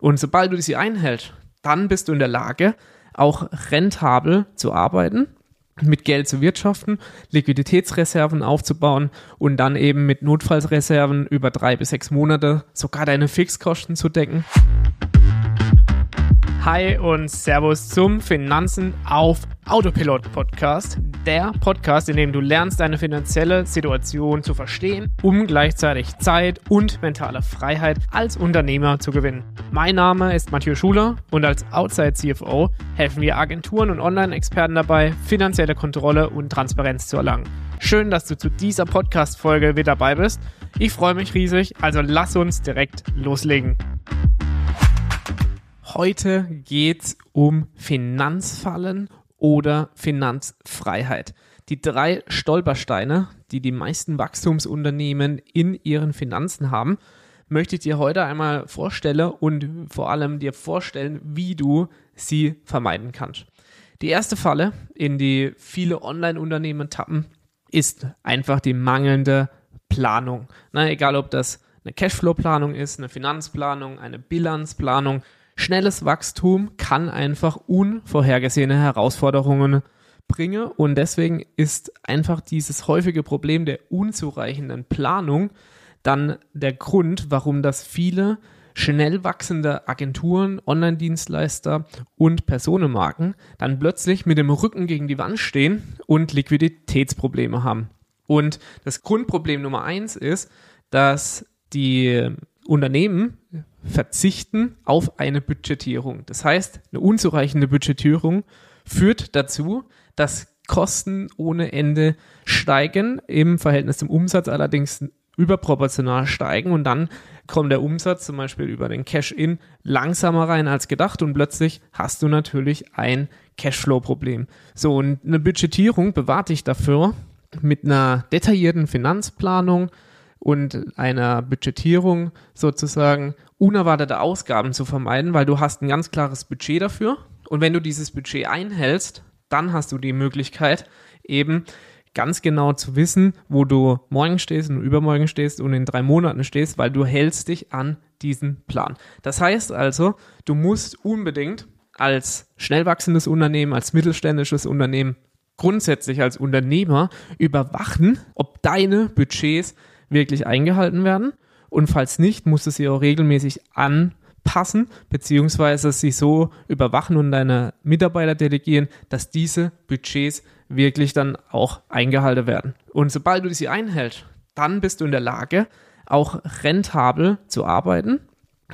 Und sobald du sie einhältst, dann bist du in der Lage, auch rentabel zu arbeiten, mit Geld zu wirtschaften, Liquiditätsreserven aufzubauen und dann eben mit Notfallsreserven über drei bis sechs Monate sogar deine Fixkosten zu decken. Hi und Servus zum Finanzen auf Autopilot Podcast. Der Podcast, in dem du lernst, deine finanzielle Situation zu verstehen, um gleichzeitig Zeit und mentale Freiheit als Unternehmer zu gewinnen. Mein Name ist Mathieu Schuler und als Outside CFO helfen wir Agenturen und Online-Experten dabei, finanzielle Kontrolle und Transparenz zu erlangen. Schön, dass du zu dieser Podcast-Folge wieder dabei bist. Ich freue mich riesig, also lass uns direkt loslegen. Heute geht's um Finanzfallen oder Finanzfreiheit. Die drei Stolpersteine, die die meisten Wachstumsunternehmen in ihren Finanzen haben, möchte ich dir heute einmal vorstellen und vor allem dir vorstellen, wie du sie vermeiden kannst. Die erste Falle, in die viele Online-Unternehmen tappen, ist einfach die mangelnde Planung. Na, egal ob das eine Cashflow-Planung ist, eine Finanzplanung, eine Bilanzplanung, Schnelles Wachstum kann einfach unvorhergesehene Herausforderungen bringen und deswegen ist einfach dieses häufige Problem der unzureichenden Planung dann der Grund, warum das viele schnell wachsende Agenturen, Online-Dienstleister und Personenmarken dann plötzlich mit dem Rücken gegen die Wand stehen und Liquiditätsprobleme haben. Und das Grundproblem Nummer eins ist, dass die Unternehmen verzichten auf eine Budgetierung. Das heißt, eine unzureichende Budgetierung führt dazu, dass Kosten ohne Ende steigen, im Verhältnis zum Umsatz allerdings überproportional steigen und dann kommt der Umsatz zum Beispiel über den Cash-In langsamer rein als gedacht und plötzlich hast du natürlich ein Cashflow-Problem. So, und eine Budgetierung bewahrt dich dafür mit einer detaillierten Finanzplanung, und einer Budgetierung sozusagen unerwartete Ausgaben zu vermeiden, weil du hast ein ganz klares Budget dafür. Und wenn du dieses Budget einhältst, dann hast du die Möglichkeit, eben ganz genau zu wissen, wo du morgen stehst und übermorgen stehst und in drei Monaten stehst, weil du hältst dich an diesen Plan. Das heißt also, du musst unbedingt als schnell wachsendes Unternehmen, als mittelständisches Unternehmen, grundsätzlich als Unternehmer überwachen, ob deine Budgets wirklich eingehalten werden. Und falls nicht, musst du sie auch regelmäßig anpassen, beziehungsweise sie so überwachen und deine Mitarbeiter delegieren, dass diese Budgets wirklich dann auch eingehalten werden. Und sobald du sie einhältst, dann bist du in der Lage, auch rentabel zu arbeiten,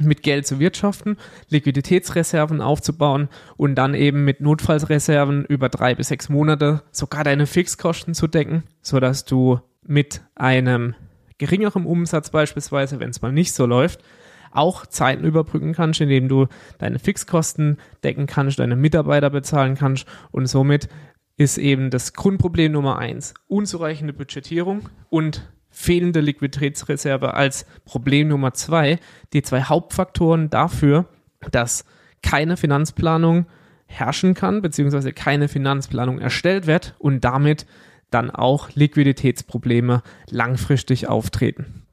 mit Geld zu wirtschaften, Liquiditätsreserven aufzubauen und dann eben mit Notfallsreserven über drei bis sechs Monate sogar deine Fixkosten zu decken, sodass du mit einem geringerem Umsatz beispielsweise, wenn es mal nicht so läuft, auch Zeiten überbrücken kannst, indem du deine Fixkosten decken kannst, deine Mitarbeiter bezahlen kannst. Und somit ist eben das Grundproblem Nummer eins unzureichende Budgetierung und fehlende Liquiditätsreserve als Problem Nummer zwei die zwei Hauptfaktoren dafür, dass keine Finanzplanung herrschen kann, beziehungsweise keine Finanzplanung erstellt wird und damit dann auch Liquiditätsprobleme langfristig auftreten.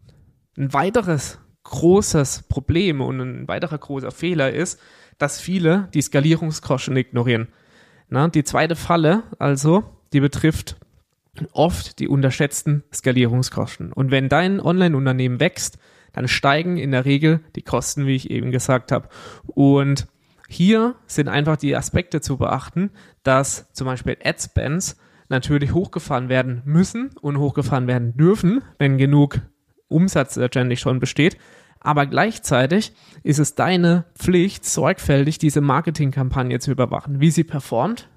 Ein weiteres großes Problem und ein weiterer großer Fehler ist, dass viele die Skalierungskosten ignorieren. Na, die zweite Falle also, die betrifft oft die unterschätzten Skalierungskosten. Und wenn dein Online-Unternehmen wächst, dann steigen in der Regel die Kosten, wie ich eben gesagt habe. Und hier sind einfach die Aspekte zu beachten, dass zum Beispiel Adspends natürlich hochgefahren werden müssen und hochgefahren werden dürfen, wenn genug Umsatz letztendlich schon besteht. Aber gleichzeitig ist es deine Pflicht, sorgfältig diese Marketingkampagne zu überwachen, wie sie performt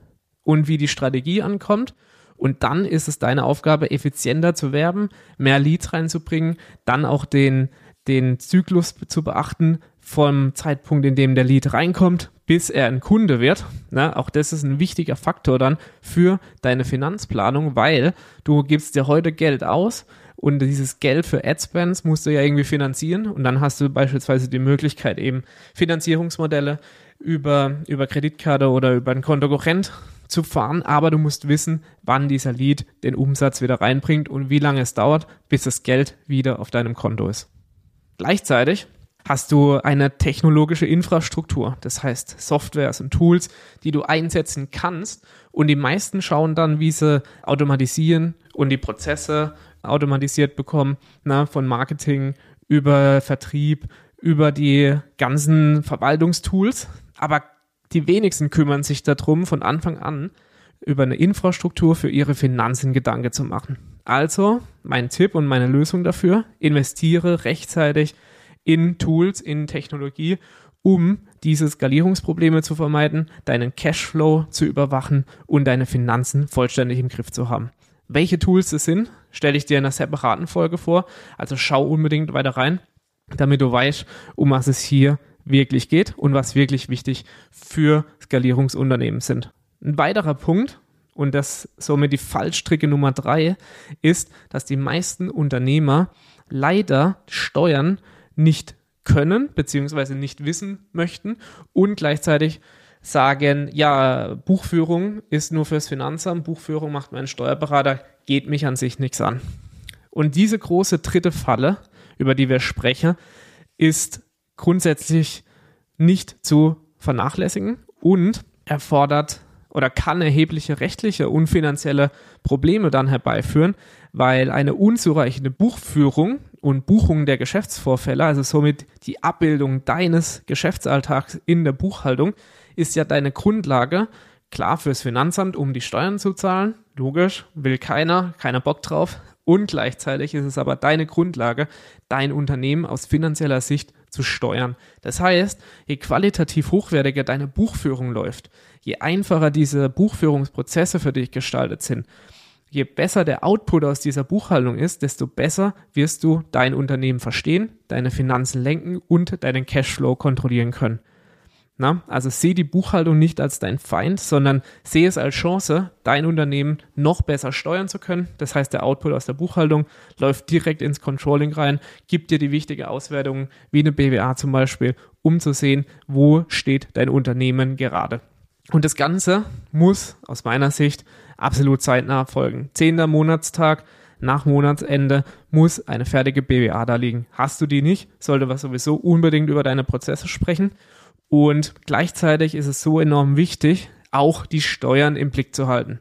und wie die Strategie ankommt. Und dann ist es deine Aufgabe, effizienter zu werben, mehr Leads reinzubringen, dann auch den, den Zyklus zu beachten vom Zeitpunkt, in dem der Lead reinkommt, bis er ein Kunde wird. Na, auch das ist ein wichtiger Faktor dann für deine Finanzplanung, weil du gibst dir heute Geld aus und dieses Geld für Adspends musst du ja irgendwie finanzieren und dann hast du beispielsweise die Möglichkeit eben Finanzierungsmodelle über, über Kreditkarte oder über ein Kontokorrent zu fahren, aber du musst wissen, wann dieser Lead den Umsatz wieder reinbringt und wie lange es dauert, bis das Geld wieder auf deinem Konto ist. Gleichzeitig Hast du eine technologische Infrastruktur, das heißt Softwares und Tools, die du einsetzen kannst und die meisten schauen dann, wie sie automatisieren und die Prozesse automatisiert bekommen, na, von Marketing über Vertrieb, über die ganzen Verwaltungstools, aber die wenigsten kümmern sich darum, von Anfang an über eine Infrastruktur für ihre Finanzen Gedanken zu machen. Also, mein Tipp und meine Lösung dafür, investiere rechtzeitig in Tools, in Technologie, um diese Skalierungsprobleme zu vermeiden, deinen Cashflow zu überwachen und deine Finanzen vollständig im Griff zu haben. Welche Tools es sind, stelle ich dir in einer separaten Folge vor. Also schau unbedingt weiter rein, damit du weißt, um was es hier wirklich geht und was wirklich wichtig für Skalierungsunternehmen sind. Ein weiterer Punkt, und das somit die Fallstricke Nummer drei, ist, dass die meisten Unternehmer leider Steuern nicht können beziehungsweise nicht wissen möchten und gleichzeitig sagen, ja, Buchführung ist nur fürs Finanzamt, Buchführung macht mein Steuerberater, geht mich an sich nichts an. Und diese große dritte Falle, über die wir sprechen, ist grundsätzlich nicht zu vernachlässigen und erfordert oder kann erhebliche rechtliche und finanzielle Probleme dann herbeiführen, weil eine unzureichende Buchführung und Buchung der Geschäftsvorfälle, also somit die Abbildung deines Geschäftsalltags in der Buchhaltung, ist ja deine Grundlage, klar fürs Finanzamt, um die Steuern zu zahlen, logisch, will keiner, keiner Bock drauf, und gleichzeitig ist es aber deine Grundlage, dein Unternehmen aus finanzieller Sicht zu steuern. Das heißt, je qualitativ hochwertiger deine Buchführung läuft, je einfacher diese Buchführungsprozesse für dich gestaltet sind, je besser der Output aus dieser Buchhaltung ist, desto besser wirst du dein Unternehmen verstehen, deine Finanzen lenken und deinen Cashflow kontrollieren können. Na, also sehe die Buchhaltung nicht als dein Feind, sondern sehe es als Chance, dein Unternehmen noch besser steuern zu können. Das heißt, der Output aus der Buchhaltung läuft direkt ins Controlling rein, gibt dir die wichtige Auswertung, wie eine BWA zum Beispiel, um zu sehen, wo steht dein Unternehmen gerade. Und das Ganze muss aus meiner Sicht absolut zeitnah folgen. Zehnter Monatstag nach Monatsende muss eine fertige BWA da liegen. Hast du die nicht, sollte man sowieso unbedingt über deine Prozesse sprechen. Und gleichzeitig ist es so enorm wichtig, auch die Steuern im Blick zu halten.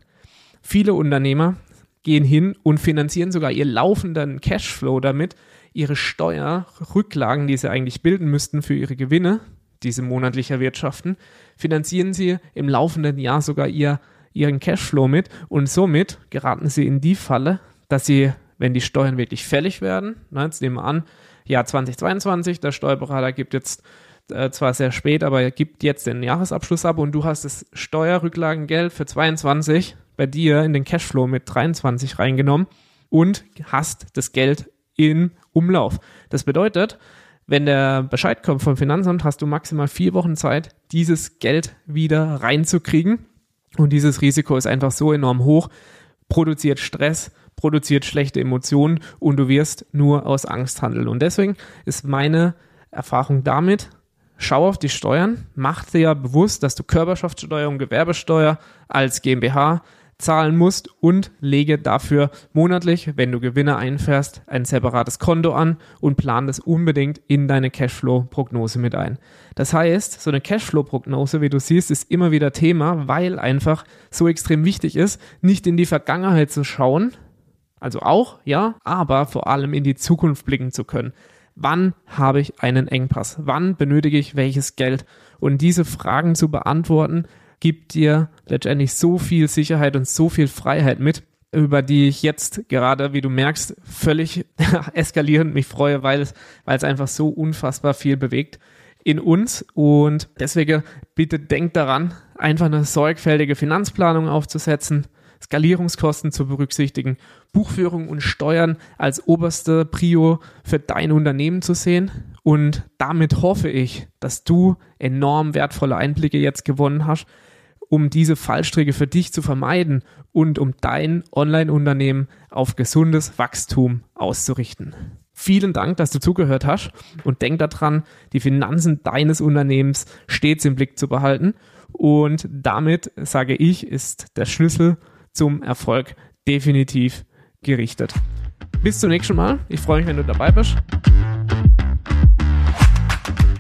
Viele Unternehmer gehen hin und finanzieren sogar ihr laufenden Cashflow damit, ihre Steuerrücklagen, die sie eigentlich bilden müssten für ihre Gewinne, diese monatlich erwirtschaften, finanzieren sie im laufenden Jahr sogar ihr, ihren Cashflow mit und somit geraten sie in die Falle, dass sie, wenn die Steuern wirklich fällig werden, na, jetzt nehmen wir an, Jahr 2022, der Steuerberater gibt jetzt äh, zwar sehr spät, aber er gibt jetzt den Jahresabschluss ab und du hast das Steuerrücklagengeld für 22 bei dir in den Cashflow mit 23 reingenommen und hast das Geld in Umlauf. Das bedeutet, wenn der Bescheid kommt vom Finanzamt, hast du maximal vier Wochen Zeit, dieses Geld wieder reinzukriegen. Und dieses Risiko ist einfach so enorm hoch, produziert Stress, produziert schlechte Emotionen und du wirst nur aus Angst handeln. Und deswegen ist meine Erfahrung damit, schau auf die Steuern, mach dir bewusst, dass du Körperschaftssteuer und Gewerbesteuer als GmbH zahlen musst und lege dafür monatlich, wenn du Gewinne einfährst, ein separates Konto an und plan das unbedingt in deine Cashflow-Prognose mit ein. Das heißt, so eine Cashflow-Prognose, wie du siehst, ist immer wieder Thema, weil einfach so extrem wichtig ist, nicht in die Vergangenheit zu schauen, also auch, ja, aber vor allem in die Zukunft blicken zu können. Wann habe ich einen Engpass? Wann benötige ich welches Geld? Und diese Fragen zu beantworten, gibt dir letztendlich so viel Sicherheit und so viel Freiheit mit, über die ich jetzt gerade, wie du merkst, völlig eskalierend mich freue, weil es, weil es einfach so unfassbar viel bewegt in uns. Und deswegen bitte denkt daran, einfach eine sorgfältige Finanzplanung aufzusetzen, Skalierungskosten zu berücksichtigen, Buchführung und Steuern als oberste Prio für dein Unternehmen zu sehen. Und damit hoffe ich, dass du enorm wertvolle Einblicke jetzt gewonnen hast, um diese Fallstricke für dich zu vermeiden und um dein Online-Unternehmen auf gesundes Wachstum auszurichten. Vielen Dank, dass du zugehört hast und denk daran, die Finanzen deines Unternehmens stets im Blick zu behalten. Und damit sage ich, ist der Schlüssel zum Erfolg definitiv gerichtet. Bis zum nächsten Mal. Ich freue mich, wenn du dabei bist.